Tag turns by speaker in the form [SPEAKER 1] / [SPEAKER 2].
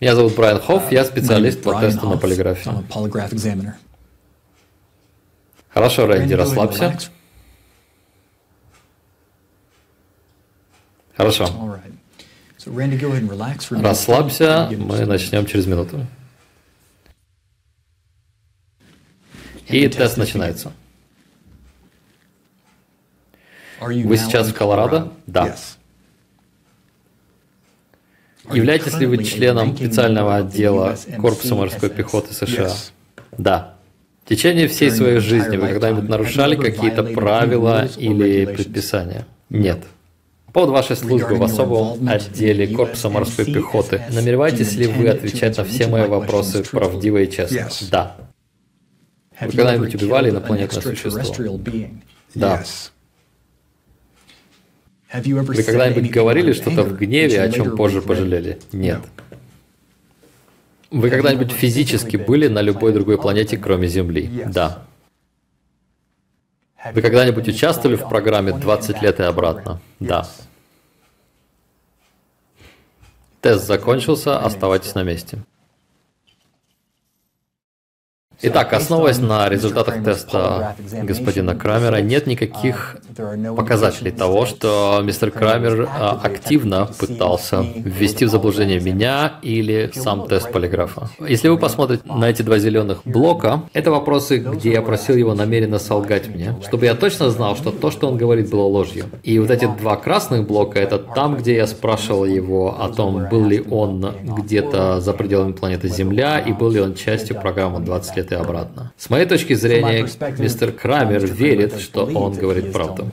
[SPEAKER 1] Меня зовут Брайан Хофф, я специалист по тесту на полиграфе. Хорошо, Рэнди, расслабься. Хорошо. Расслабься, мы начнем через минуту. И тест начинается. Вы сейчас в Колорадо? Да. Являетесь ли вы членом специального отдела Корпуса морской пехоты США? Да. В течение всей своей жизни вы когда-нибудь нарушали какие-то правила или предписания? Нет. По поводу вашей службы в особом отделе Корпуса морской пехоты, намереваетесь ли вы отвечать на все мои вопросы правдиво и честно? Да. Вы когда-нибудь убивали инопланетное существо? Да. Вы когда-нибудь говорили что-то в гневе, о чем позже пожалели? Нет. Вы когда-нибудь физически были на любой другой планете, кроме Земли? Да. Вы когда-нибудь участвовали в программе «20 лет и обратно»? Да. Тест закончился, оставайтесь на месте. Итак, основываясь на результатах теста господина Крамера, нет никаких показателей того, что мистер Крамер а, активно пытался ввести в заблуждение меня или сам тест полиграфа. Если вы посмотрите на эти два зеленых блока, это вопросы, где я просил его намеренно солгать мне, чтобы я точно знал, что то, что он говорит, было ложью. И вот эти два красных блока, это там, где я спрашивал его о том, был ли он где-то за пределами планеты Земля и был ли он частью программы 20 лет и обратно. С моей точки зрения, мистер Крамер верит, что он говорит правду.